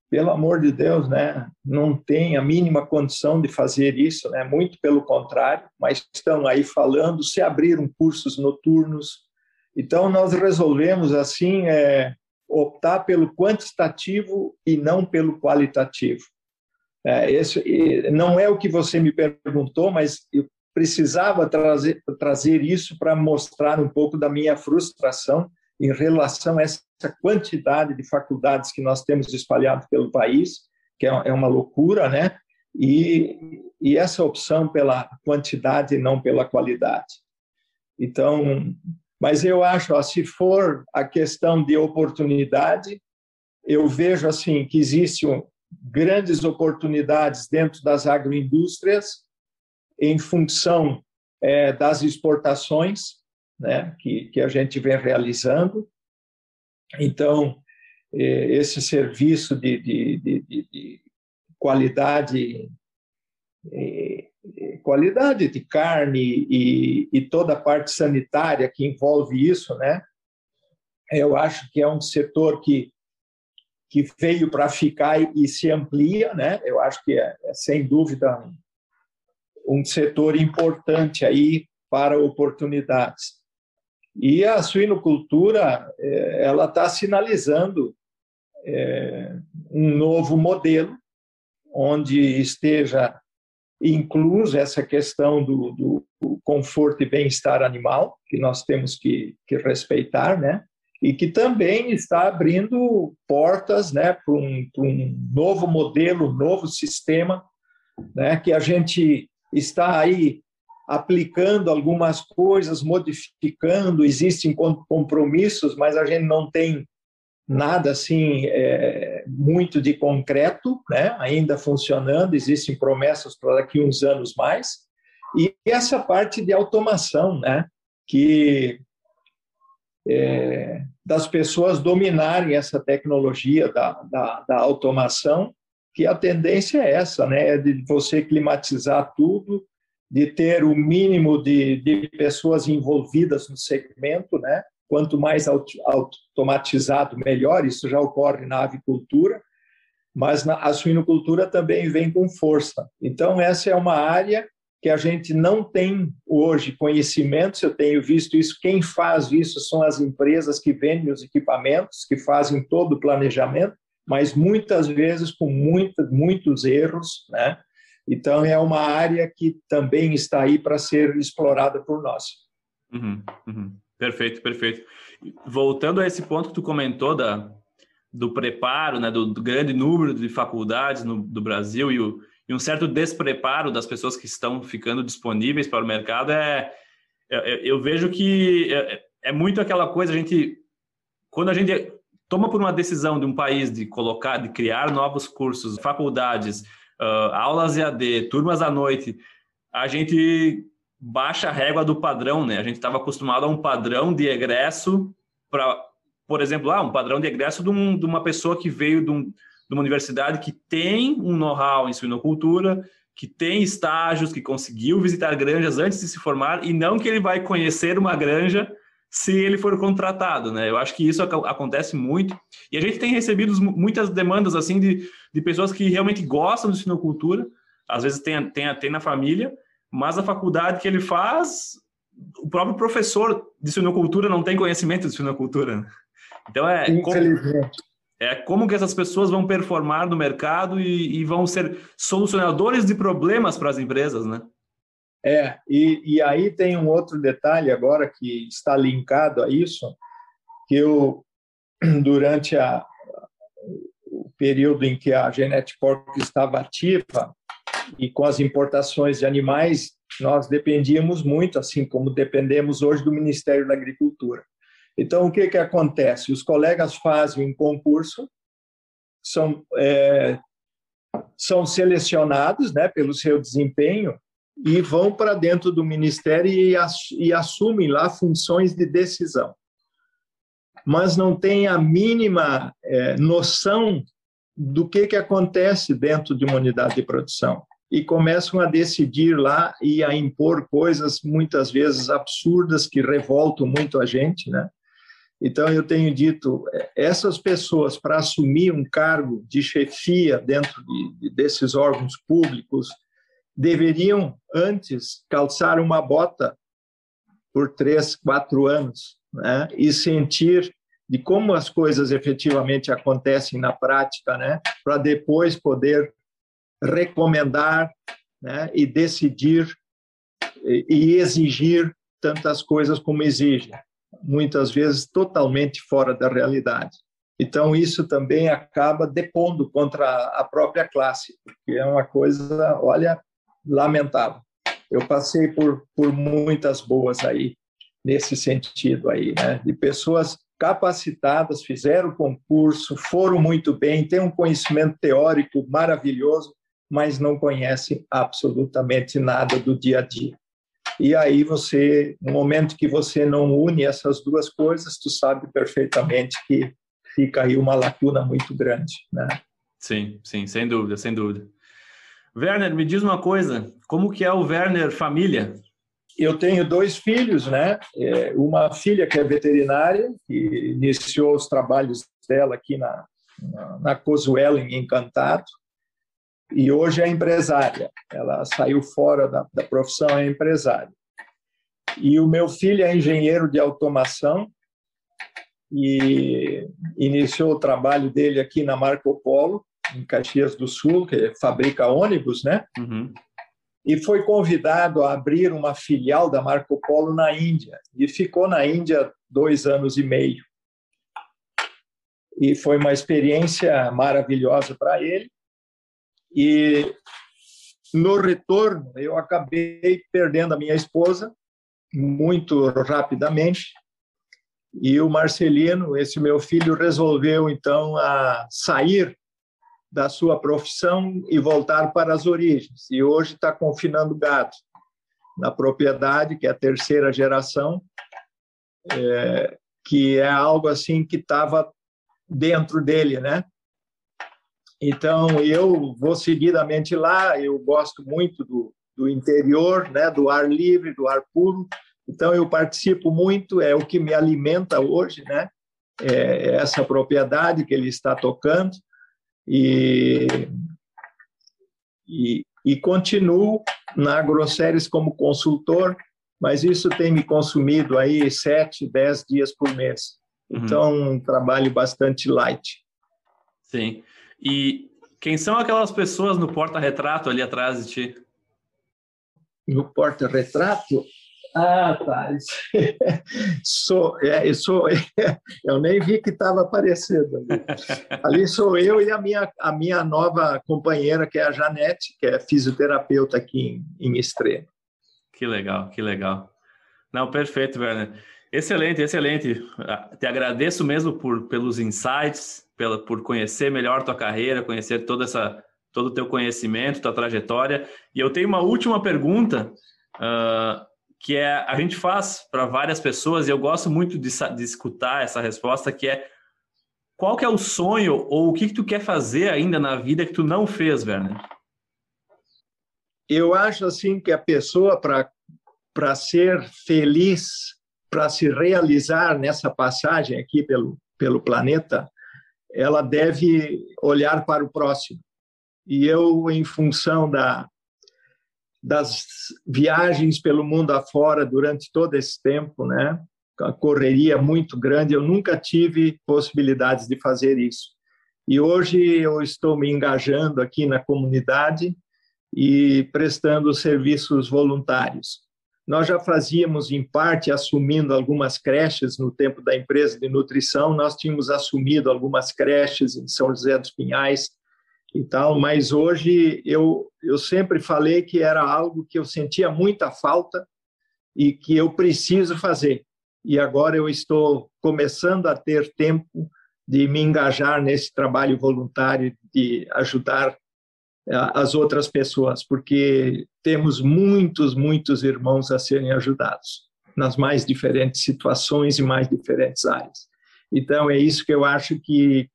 pelo amor de Deus, né, não tem a mínima condição de fazer isso, né, muito pelo contrário, mas estão aí falando, se abriram cursos noturnos. Então, nós resolvemos, assim, é, optar pelo quantitativo e não pelo qualitativo. É, esse, não é o que você me perguntou, mas eu precisava trazer, trazer isso para mostrar um pouco da minha frustração em relação a essa quantidade de faculdades que nós temos espalhado pelo país, que é, é uma loucura, né? E, e essa opção pela quantidade e não pela qualidade. Então, mas eu acho, ó, se for a questão de oportunidade, eu vejo assim que existem grandes oportunidades dentro das agroindústrias em função é, das exportações, né, que, que a gente vem realizando. Então, eh, esse serviço de, de, de, de qualidade eh, qualidade de carne e, e, toda a parte sanitária que envolve isso, né? Eu acho que é um setor que que veio para ficar e, e, se amplia, né? Eu acho que é, é sem dúvida um, um setor importante aí para oportunidades. E a suinocultura é, ela está sinalizando é, um novo modelo onde esteja incluso essa questão do, do conforto e bem-estar animal que nós temos que, que, respeitar, né? E que também está abrindo portas, né, para um, um novo modelo, um novo sistema, né? Que a gente está aí aplicando algumas coisas, modificando, existem compromissos, mas a gente não tem nada assim é, muito de concreto, né? ainda funcionando, existem promessas para daqui uns anos mais, e essa parte de automação, né? que é, das pessoas dominarem essa tecnologia da, da, da automação, que a tendência é essa, né? É de você climatizar tudo, de ter o mínimo de, de pessoas envolvidas no segmento, né? Quanto mais automatizado, melhor. Isso já ocorre na avicultura, mas na, a suinocultura também vem com força. Então, essa é uma área que a gente não tem hoje conhecimentos, eu tenho visto isso, quem faz isso são as empresas que vendem os equipamentos, que fazem todo o planejamento, mas muitas vezes com muita, muitos erros, né? Então, é uma área que também está aí para ser explorada por nós. Uhum, uhum. Perfeito, perfeito. Voltando a esse ponto que tu comentou da, do preparo, né, do, do grande número de faculdades no, do Brasil e, o, e, um certo despreparo das pessoas que estão ficando disponíveis para o mercado, é, é eu vejo que é, é muito aquela coisa, a gente, quando a gente toma por uma decisão de um país de colocar, de criar novos cursos, faculdades, uh, aulas EAD, turmas à noite, a gente baixa a régua do padrão, né? A gente estava acostumado a um padrão de egresso para, por exemplo, ah, um padrão de egresso de, um, de uma pessoa que veio de, um, de uma universidade que tem um know-how em suinocultura, que tem estágios, que conseguiu visitar granjas antes de se formar, e não que ele vai conhecer uma granja se ele for contratado, né? Eu acho que isso acontece muito. E a gente tem recebido muitas demandas, assim, de, de pessoas que realmente gostam de sinocultura, às vezes tem, tem, tem na família, mas a faculdade que ele faz, o próprio professor de sinocultura não tem conhecimento de sinocultura. Né? Então é como, é como que essas pessoas vão performar no mercado e, e vão ser solucionadores de problemas para as empresas, né? É, e, e aí tem um outro detalhe agora que está linkado a isso, que eu, *clears throat* durante a, o período em que a Genetic Pork estava ativa e com as importações de animais, nós dependíamos muito, assim como dependemos hoje do Ministério da Agricultura. Então, o que, que acontece? Os colegas fazem um concurso, são, é, são selecionados né, pelo seu desempenho e vão para dentro do ministério e, e assumem lá funções de decisão. Mas não têm a mínima é, noção do que, que acontece dentro de uma unidade de produção. E começam a decidir lá e a impor coisas muitas vezes absurdas que revoltam muito a gente, né? Então, eu tenho dito, é, essas pessoas, para assumir um cargo de chefia dentro de, desses órgãos públicos, deveriam antes calçar uma bota por três, quatro anos né? e sentir de como as coisas efetivamente acontecem na prática, né? para depois poder recomendar né? e decidir e exigir tantas coisas como exigem, muitas vezes totalmente fora da realidade. Então, isso também acaba depondo contra a própria classe, porque é uma coisa, olha, lamentável. Eu passei por, por muitas boas aí, nesse sentido aí, né? De pessoas capacitadas, fizeram concurso, foram muito bem, têm um conhecimento teórico maravilhoso, mas não conhecem absolutamente nada do dia a dia. E aí você, no momento que você não une essas duas coisas, tu sabe perfeitamente que fica aí uma lacuna muito grande, né? Sim, sim, sem dúvida, sem dúvida. Werner, me diz uma coisa, como que é o Werner família? Eu tenho dois filhos, né? É, uma filha que é veterinária, que iniciou os trabalhos dela aqui na, na, na Cozuela, em Encantado, e hoje é empresária. Ela saiu fora da, da profissão, é empresária. E o meu filho é engenheiro de automação e iniciou o trabalho dele aqui na Marco Polo, em Caxias do Sul, que fabrica ônibus, né? Uhum. E foi convidado a abrir uma filial da Marco Polo na Índia. E ficou na Índia dois anos e meio. E foi uma experiência maravilhosa para ele. E no retorno, eu acabei perdendo a minha esposa muito rapidamente. E o Marcelino, esse meu filho, resolveu então sair da sua profissão e voltar para as origens. E hoje está confinando gado na propriedade, que é a terceira geração, é, que é algo assim que estava dentro dele, né? Então, eu vou seguidamente lá, eu gosto muito do, do interior, né, do ar livre, do ar puro, então eu participo muito, é o que me alimenta hoje, né? É essa propriedade que ele está tocando, e, e, e continuo na AgroSéries como consultor, mas isso tem me consumido aí sete, dez dias por mês. Uhum. Então, um trabalho bastante light. Sim. E quem são aquelas pessoas no porta-retrato ali atrás de ti? No porta-retrato? Ah, tá. *laughs* sou, é, sou, *laughs* eu nem vi que estava aparecendo. Ali. ali sou eu e a minha, a minha nova companheira, que é a Janete, que é fisioterapeuta aqui em, em Extremo. Que legal, que legal. Não, perfeito, Werner. Excelente, excelente. Ah, te agradeço mesmo por, pelos insights, pela, por conhecer melhor tua carreira, conhecer toda essa, todo o teu conhecimento, tua trajetória. E eu tenho uma última pergunta, uh, que é a gente faz para várias pessoas, e eu gosto muito de, de, escutar essa resposta, que é qual que é o sonho ou o que, que tu quer fazer ainda na vida que tu não fez, Werner? Eu acho assim que a pessoa, para ser feliz, para se realizar nessa passagem aqui pelo, pelo planeta, ela deve olhar para o próximo. E eu, em função da, das viagens pelo mundo afora durante todo esse tempo, né, a correria muito grande, eu nunca tive possibilidades de fazer isso. E hoje eu estou me engajando aqui na comunidade e prestando serviços voluntários. Nós já fazíamos, em parte, assumindo algumas creches no tempo da empresa de nutrição, nós tínhamos assumido algumas creches em São José dos Pinhais e tal, mas hoje eu, eu sempre falei que era algo que eu sentia muita falta e que eu preciso fazer. E agora eu estou começando a ter tempo de me engajar nesse trabalho voluntário, de ajudar as outras pessoas, porque temos muitos, muitos irmãos a serem ajudados nas mais diferentes situações e mais diferentes áreas. Então, é isso que eu acho que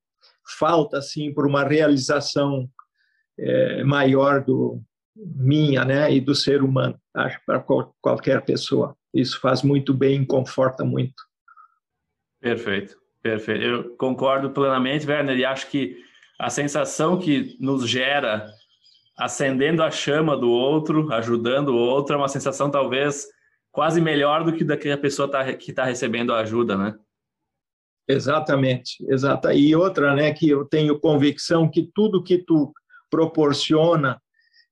falta, assim, por uma realização é, maior do minha, né, e do ser humano, acho, para qual, qualquer pessoa. Isso faz muito bem, conforta muito. Perfeito, perfeito. Eu concordo plenamente, Werner, e acho que a sensação que nos gera acendendo a chama do outro, ajudando o outro, é uma sensação talvez quase melhor do que da que a pessoa tá, que está recebendo a ajuda, né? Exatamente, exata. E outra, né, que eu tenho convicção que tudo que tu proporciona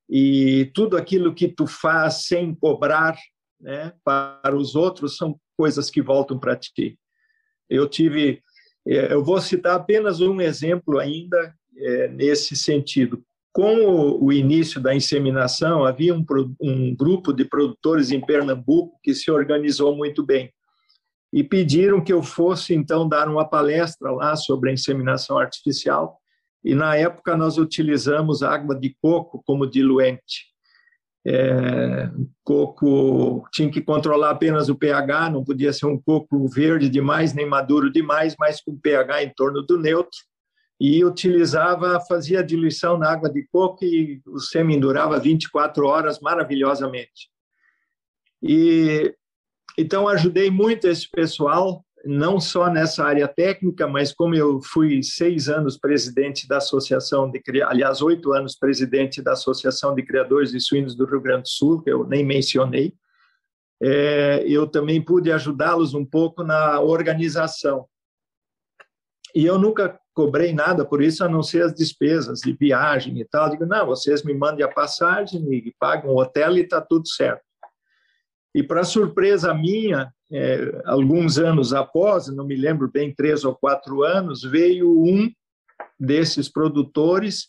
e tudo aquilo que tu faz sem cobrar, né, para os outros são coisas que voltam para ti. Eu tive, eh, eu vou citar apenas um exemplo ainda é, nesse sentido com o, início da inseminação, havia um, um grupo de produtores em Pernambuco que se organizou muito bem e pediram que eu fosse então dar uma palestra lá sobre a inseminação artificial. E na época nós utilizamos água de coco como diluente. É, coco tinha que controlar apenas o pH, não podia ser um coco verde demais nem maduro demais, mas com pH em torno do neutro e utilizava, fazia diluição na água de coco e o sêmen durava 24 horas maravilhosamente. E então ajudei muito esse pessoal, não só nessa área técnica, mas como eu fui seis anos presidente da associação de, aliás, oito anos presidente da associação de criadores de suínos do Rio Grande do Sul, que eu nem mencionei, é, eu também pude ajudá-los um pouco na organização. E eu nunca cobrei nada por isso, a não ser as despesas de viagem e tal. Digo, não, vocês me mandem a passagem, me pagam o hotel e está tudo certo. E para surpresa minha, é, alguns anos após, não me lembro bem, três ou quatro anos, veio um desses produtores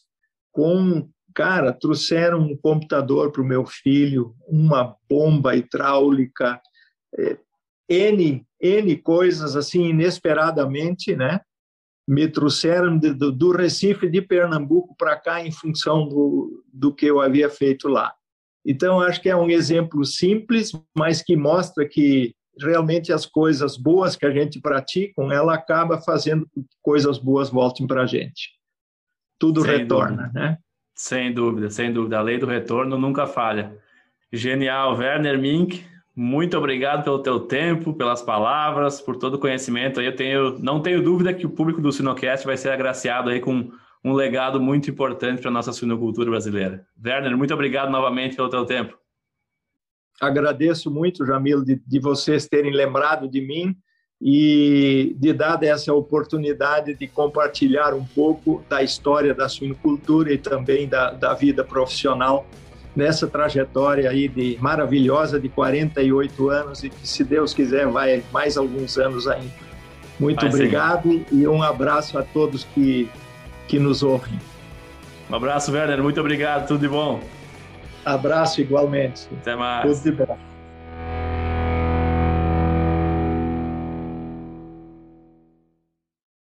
com, cara, trouxeram um computador para o meu filho, uma bomba hidráulica, é, N, N coisas assim, inesperadamente, né? Me trouxeram de, do, do, Recife de Pernambuco para cá em função do, do que eu havia feito lá. Então, acho que é um exemplo simples, mas que mostra que realmente as coisas boas que a gente pratica, ela acaba fazendo que coisas boas voltem para a gente. Tudo sem retorna, dúvida. né? Sem dúvida, sem dúvida. A lei do retorno nunca falha. Genial, Werner Mink. Muito obrigado pelo teu tempo, pelas palavras, por todo o conhecimento. Eu tenho, não tenho dúvida que o público do Sinocast vai ser agraciado aí com um legado muito importante para a nossa suinocultura brasileira. Werner, muito obrigado novamente pelo teu tempo. Agradeço muito, Jamil, de, de vocês terem lembrado de mim e de dar essa oportunidade de compartilhar um pouco da história da suinocultura e também da, da vida profissional nessa trajetória aí de maravilhosa de 48 anos e que se Deus quiser vai mais alguns anos ainda. Muito vai obrigado e um abraço a todos que que nos ouvem. Um abraço, Werner, muito obrigado, tudo de bom. Abraço igualmente. Até mais. Tudo de bom.